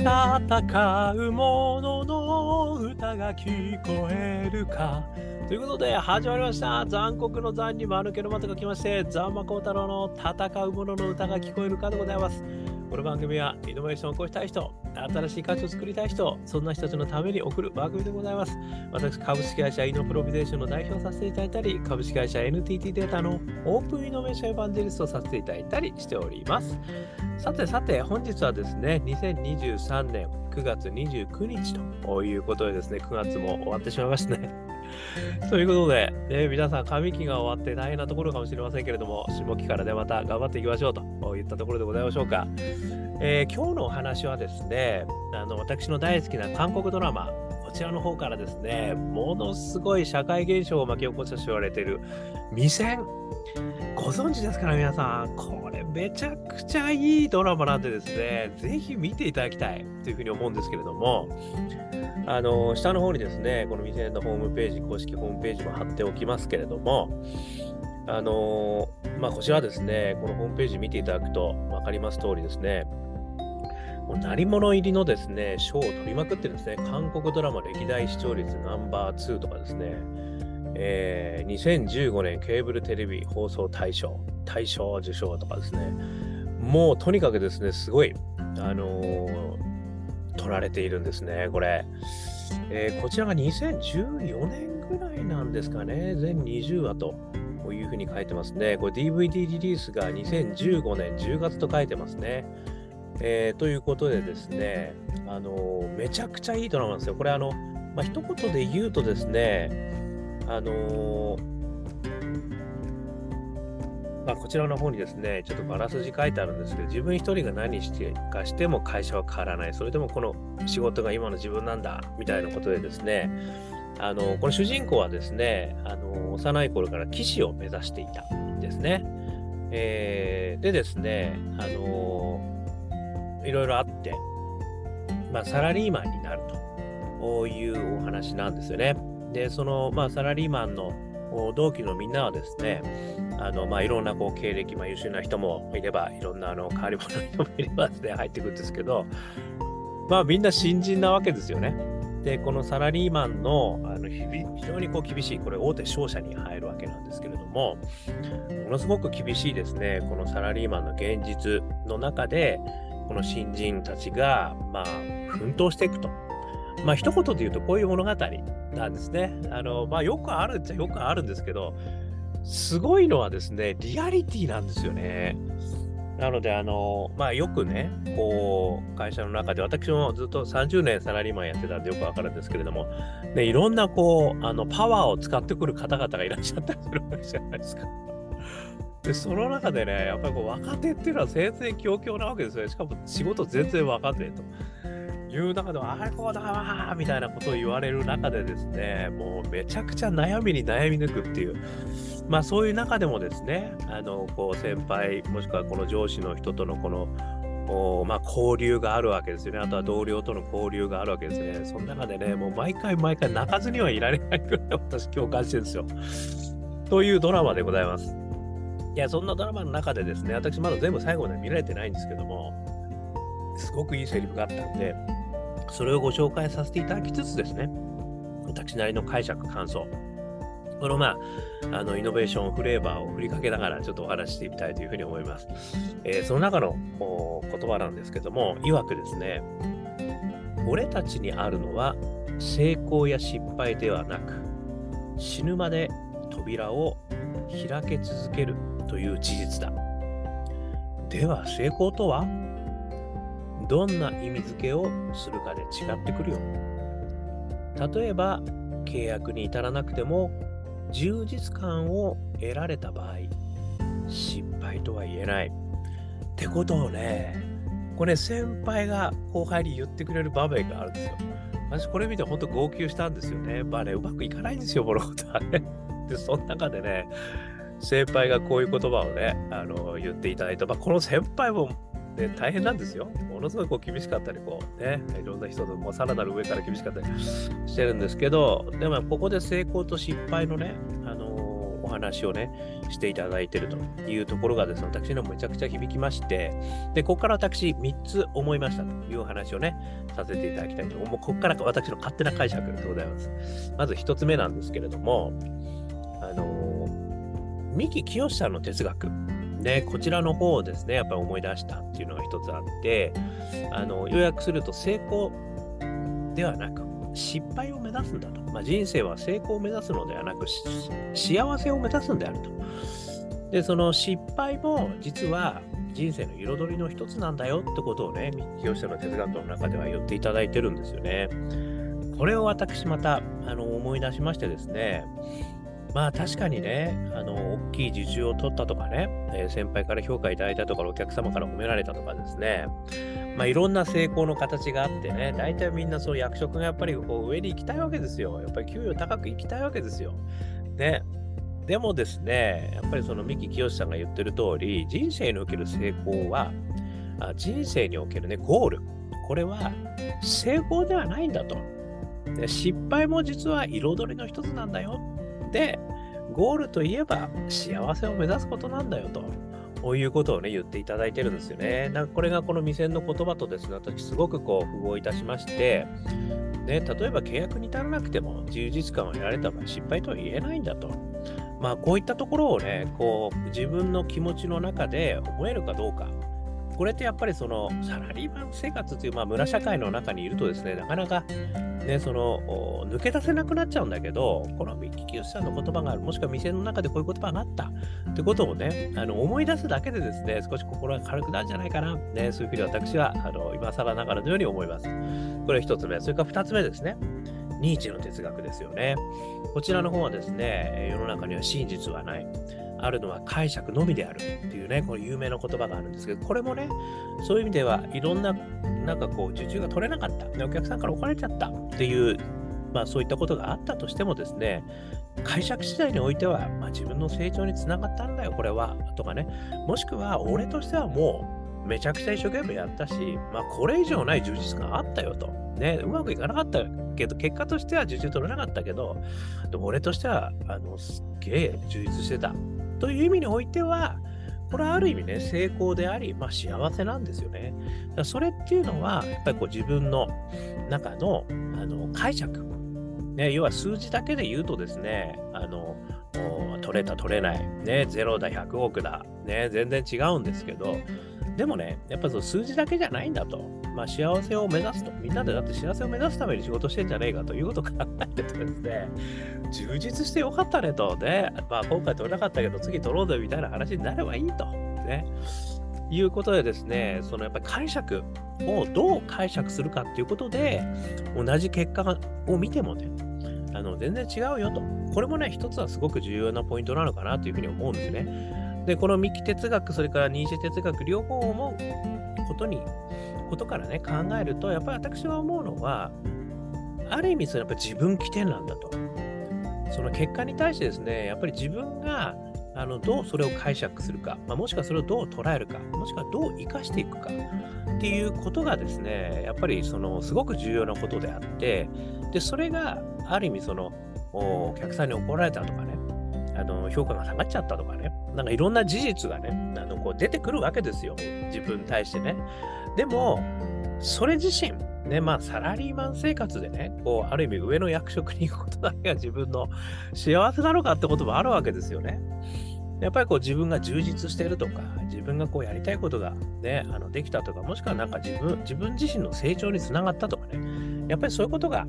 戦うものの歌が聞こえるか。ということで、始まりました。残酷の残に間抜けの的が来まして、ザンマコウタロウの戦う者の歌が聞こえるかでございます。この番組はイノベーションを起こしたい人、新しい価値を作りたい人、そんな人たちのために送る番組でございます。私、株式会社イノプロビゼーションの代表させていただいたり、株式会社 NTT データのオープンイノベーションエヴァンジェリストをさせていただいたりしております。さてさて、本日はですね、2023年9月29日ということでですね、9月も終わってしまいましたね。ということで、ね、皆さん、上期が終わって大変なところかもしれませんけれども、下期からでまた頑張っていきましょうといったところでございましょうか。えー、今日のお話はですね、あの私の大好きな韓国ドラマ、こちらの方からですね、ものすごい社会現象を巻き起こしたと言われている、未戦。ご存知ですから、皆さん。これ、めちゃくちゃいいドラマなんでですね、ぜひ見ていただきたいというふうに思うんですけれども、あの、下の方にですね、この未成のホームページ、公式ホームページも貼っておきますけれども、あのまあ、こちらですね、このホームページ見ていただくと分かります通りですね、もう鳴り物入りのですね、賞を取りまくってるんですね、韓国ドラマ歴代視聴率ナンバー2とかですね、えー、2015年ケーブルテレビ放送大賞、大賞受賞とかですね、もうとにかくですね、すごい、あのー取られているんですね、これ。えー、こちらが2014年ぐらいなんですかね、全20話と。いうふうに書いてますね。これ DVD リリースが2015年10月と書いてますね。えー、ということでですね、あのー、めちゃくちゃいいドラマなんですよ。これあの、まあ、一言で言うとですね、あのーあ、こちらの方にですね、ちょっとバラす字書いてあるんですけど、自分一人が何してかしても会社は変わらない。それでもこの仕事が今の自分なんだ、みたいなことでですね、あの、この主人公はですね、あの、幼い頃から騎士を目指していたんですね。えー、でですね、あの、いろいろあって、まあ、サラリーマンになるというお話なんですよね。で、その、まあ、サラリーマンの同期のみんなはですね、あのまあ、いろんなこう経歴、まあ、優秀な人もいれば、いろんなあの変わり者の人もいればですね、入ってくるんですけど、まあみんな新人なわけですよね。で、このサラリーマンのあの非常にこう厳しい、これ大手商社に入るわけなんですけれども、ものすごく厳しいですね、このサラリーマンの現実の中で、この新人たちが、まあ、奮闘していくと。まあ、一言で言うとこういう物語なんですね。あの、まあ、よくあるっちゃよくあるんですけど、すごいのはですね、リアリティなんですよね。なので、あの、まあ、よくね、こう、会社の中で、私もずっと30年サラリーマンやってたんでよくわかるんですけれども、ね、いろんな、こう、あの、パワーを使ってくる方々がいらっしゃったりするわけじゃないですか。で、その中でね、やっぱりこう若手っていうのは全然強強なわけですよね。しかも仕事全然分かんねえと。いう中では、あれこうだわみたいなことを言われる中でですね、もうめちゃくちゃ悩みに悩み抜くっていう、まあそういう中でもですね、あの、こう先輩、もしくはこの上司の人とのこの、おまあ、交流があるわけですよね。あとは同僚との交流があるわけですね。その中でね、もう毎回毎回泣かずにはいられないくらい私共感してるんですよ。というドラマでございます。いや、そんなドラマの中でですね、私まだ全部最後まで見られてないんですけども、すごくいいセリフがあったんで、それをご紹介させていただきつつですね、私なりの解釈、感想、このまあ、あの、イノベーションフレーバーを振りかけながらちょっとお話してみたいというふうに思います。えー、その中の言葉なんですけども、いわくですね、俺たちにあるのは成功や失敗ではなく、死ぬまで扉を開け続けるという事実だ。では成功とは？どんな意味付けをするかで違ってくるよ。例えば、契約に至らなくても、充実感を得られた場合、失敗とは言えない。ってことをね、これ先輩が後輩に言ってくれる場面があるんですよ。私これ見て本当号泣したんですよね。まあね、うまくいかないんですよ、物事はね。で、その中でね、先輩がこういう言葉をね、あの言っていただいた。まあ、この先輩もで大変なんですよ。ものすごいこう厳しかったり、こうね、いろんな人ともさらなる上から厳しかったりしてるんですけど、でもここで成功と失敗のね、あの、お話をね、していただいているというところがですね、私のめちゃくちゃ響きまして、で、ここから私3つ思いましたというお話をね、させていただきたいと思う。ここから私の勝手な解釈でございます。まず1つ目なんですけれども、あの、三木清さんの哲学。ね、こちらの方をですね、やっぱり思い出したっていうのが一つあって、あの要約すると成功ではなく、失敗を目指すんだと。まあ、人生は成功を目指すのではなく、幸せを目指すんであると。で、その失敗も実は人生の彩りの一つなんだよってことをね、三木清の哲学の中では言っていただいてるんですよね。これを私またあの思い出しましてですね、まあ確かにね、あの、大きい受注を取ったとかね、えー、先輩から評価いただいたとか、お客様から褒められたとかですね、まあいろんな成功の形があってね、大体みんなその役職がやっぱりこう上に行きたいわけですよ。やっぱり給与高く行きたいわけですよ。ね。でもですね、やっぱりその三木清さんが言ってる通り、人生における成功は、あ人生におけるね、ゴール。これは成功ではないんだと。失敗も実は彩りの一つなんだよで、ゴールといえば幸せを目指すことなんだよと。こういうことをね、言っていただいてるんですよね。なんかこれがこの未線の言葉とですね、私すごくこう、符合いたしまして、ね、例えば契約に至らなくても充実感を得られた場合、失敗とは言えないんだと。まあ、こういったところをね、こう、自分の気持ちの中で思えるかどうか。これってやっぱりそのサラリーマン生活という、まあ、村社会の中にいるとですね、なかなかね、その抜け出せなくなっちゃうんだけど、このミッキーさんの言葉がある、もしくは店の中でこういう言葉があったってことをね、あの思い出すだけでですね、少し心が軽くなるんじゃないかな、ね、そういうふうに私はあの今更ながらのように思います。これ一つ目。それから二つ目ですね。ニーチェの哲学ですよね。こちらの方はですね、世の中には真実はない。あるのは解釈のみであるっていうね、これ有名な言葉があるんですけど、これもね、そういう意味ではいろんな、なんかこう、受注が取れなかった、お客さんから怒られちゃったっていう、まあそういったことがあったとしてもですね、解釈次第においては、まあ、自分の成長につながったんだよ、これは、とかね、もしくは俺としてはもう、めちゃくちゃ一生懸命やったし、まあ、これ以上ない充実感あったよと。ね、うまくいかなかったけど、結果としては受注取れなかったけど、でも俺としては、あの、すっげえ充実してた。という意味においては、これはある意味ね、成功であり、まあ、幸せなんですよね。だそれっていうのは、やっぱりこう自分の中のあの解釈、ね、要は数字だけで言うとですね、あの取れた、取れない、ね、0だ、100億だ、ね、全然違うんですけど、でもね、やっぱその数字だけじゃないんだと。まあ、幸せを目指すと。みんなでだって幸せを目指すために仕事してんじゃねえかということを考えてとですね、充実してよかったねと。ね、まあ、今回取れなかったけど次取ろうぜみたいな話になればいいと。ね。いうことでですね、そのやっぱり解釈をどう解釈するかっていうことで、同じ結果を見てもね、あの全然違うよと。これもね、一つはすごく重要なポイントなのかなというふうに思うんですね。で、この三木哲学、それからニーチェ哲学、両方思うことに、ことからね、考えると、やっぱり私が思うのは、ある意味、それやっぱ自分起点なんだと。その結果に対してですね、やっぱり自分があのどうそれを解釈するか、まあ、もしくはそれをどう捉えるか、もしくはどう生かしていくかっていうことがですね、やっぱりそのすごく重要なことであって、でそれがある意味そのお客さんに怒られたとかね、あの評価が下がっちゃったとかね、なんかいろんな事実がね、あのこう出てくるわけですよ、自分に対してね。でも、それ自身、ね、まあ、サラリーマン生活でね、こう、ある意味上の役職に行くことだけが 自分の幸せなのかってこともあるわけですよね。やっぱりこう自分が充実してるとか、自分がこうやりたいことがね、あのできたとか、もしくはなんか自分、自分自身の成長につながったとかね、やっぱりそういうことが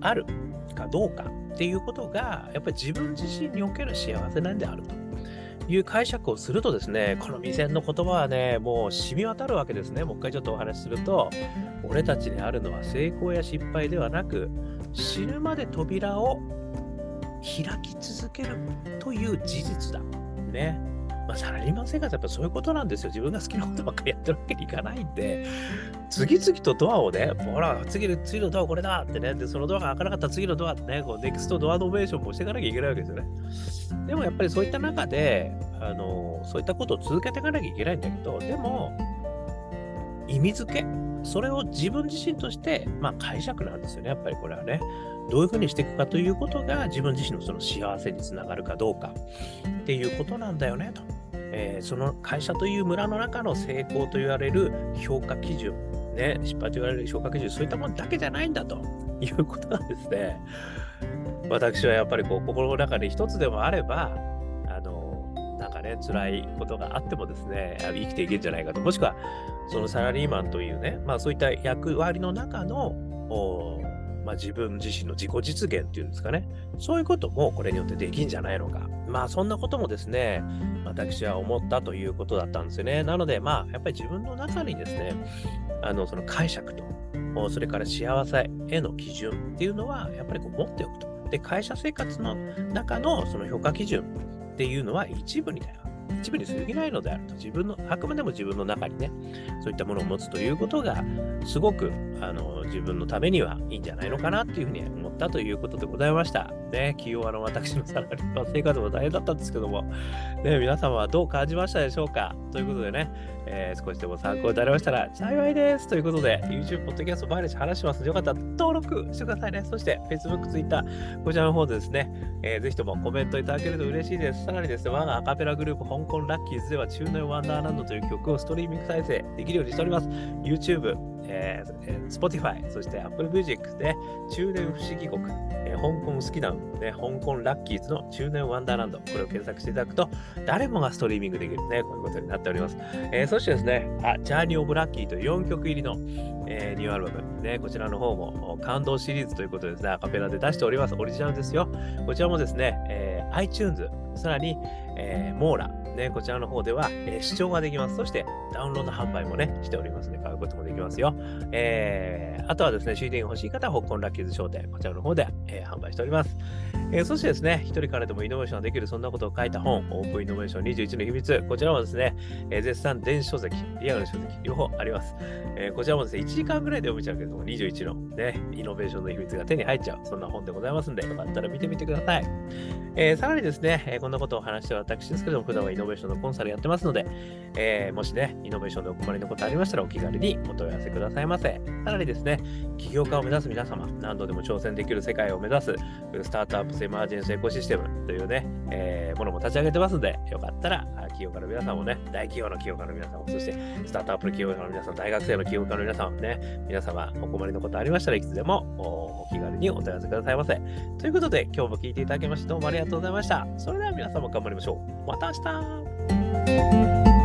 あるかどうかっていうことが、やっぱり自分自身における幸せなんであると。いう解釈をするとですね、この未然の言葉はね、もう染み渡るわけですね。もう一回ちょっとお話しすると、俺たちにあるのは成功や失敗ではなく、死ぬまで扉を開き続けるという事実だ。ね。まあ、サラリーマン生活はやっぱそういうことなんですよ。自分が好きなことばっかりやってるわけにいかないんで、次々とドアをね、ほら、次次のドアこれだってね、で、そのドアが開かなかったら次のドアってね、こうネクストドアノベーションもしていかなきゃいけないわけですよね。でもやっぱりそういった中で、あの、そういったことを続けていかなきゃいけないんだけど、でも、意味付け、それを自分自身として、まあ解釈なんですよね、やっぱりこれはね。どういうふうにしていくかということが自分自身のその幸せにつながるかどうかっていうことなんだよねと。えー、その会社という村の中の成功と言われる評価基準、ね、失敗と言われる評価基準、そういったものだけじゃないんだと いうことなんですね。私はやっぱりこう心の中で一つでもあれば、あの、なんかね、辛いことがあってもですね、生きていけるんじゃないかと。もしくは、そのサラリーマンというね、まあそういった役割の中の、まあ、自分自身の自己実現っていうんですかね、そういうこともこれによってできんじゃないのか。まあそんなこともですね、私は思ったということだったんですよね。なので、まあやっぱり自分の中にですね、あのその解釈と、それから幸せへの基準っていうのはやっぱりこう持っておくと。で、会社生活の中のその評価基準っていうのは一部にだよ。一部に過ぎないのであると。自分の、あくまでも自分の中にね、そういったものを持つということが、すごくあの自分のためにはいいんじゃないのかなっていうふうに思ったということでございました。ね、企業あの私のサラリーマン生活も大変だったんですけども、ね、皆様はどう感じましたでしょうかということでね、えー、少しでも参考になりましたら幸いです。ということで、YouTube、Podcast 毎日話しますので、よかったら登録してくださいね。そして、Facebook、Twitter、こちらの方でですね、えー、ぜひともコメントいただけると嬉しいです。さらにですね、我がアカペラグループ、香港ラッキーズでは、中年ワンダーランドという曲をストリーミング再生できるようにしております。YouTube、えー、Spotify、そして Apple Music で中年不思議国、えー、香港好きな、ね、香港ラッキーズの中年ワンダーランド、これを検索していただくと、誰もがストリーミングできるね、こういうことになっております。えー、そしてですね、あ、ジャーニー・オブ・ラッキーという4曲入りの、えー、ニューアルバム、ね、こちらの方も感動シリーズということでですね、アカペラで出しております。オリジナルですよ。こちらもですね、えー、iTunes、さらに、えー、モーラ、ね、こちらの方では、えー、視聴ができます。そしてダウンロード販売もね、しておりますので、買うこともできますよ。えー、あとはですね、CD が欲しい方は、香港ラッキーズ商店、こちらの方で、えー、販売しております。えー、そしてですね、一人からでもイノベーションができる、そんなことを書いた本、オープンイノベーション21の秘密、こちらもですね、えー、絶賛電子書籍、リアル書籍、両方あります。えー、こちらもですね、1時間ぐらいで読めちゃうけども、21のね、イノベーションの秘密が手に入っちゃう、そんな本でございますんで、よかったら見てみてください。え、さらにですね、え、こんなことを話してる私ですけども、普段はイノベーションのコンサルやってますので、え、もしね、イノベーションでお困りのことありましたら、お気軽にお問い合わせくださいませ。さらにですね、起業家を目指す皆様、何度でも挑戦できる世界を目指す、スタートアップスエマージェンスエコシステムというね、えー、ものも立ち上げてますので、よかったら、企業家の皆さんもね、大企業の企業家の皆さんも、そしてスタートアップの企業家の皆さん、大学生の企業家の皆さんもね、皆様お困りのことありましたらいつでもお気軽にお問い合わせくださいませ。ということで、今日も聞いていただきましてどうもありがとうございました。それでは皆様頑張りましょう。また明日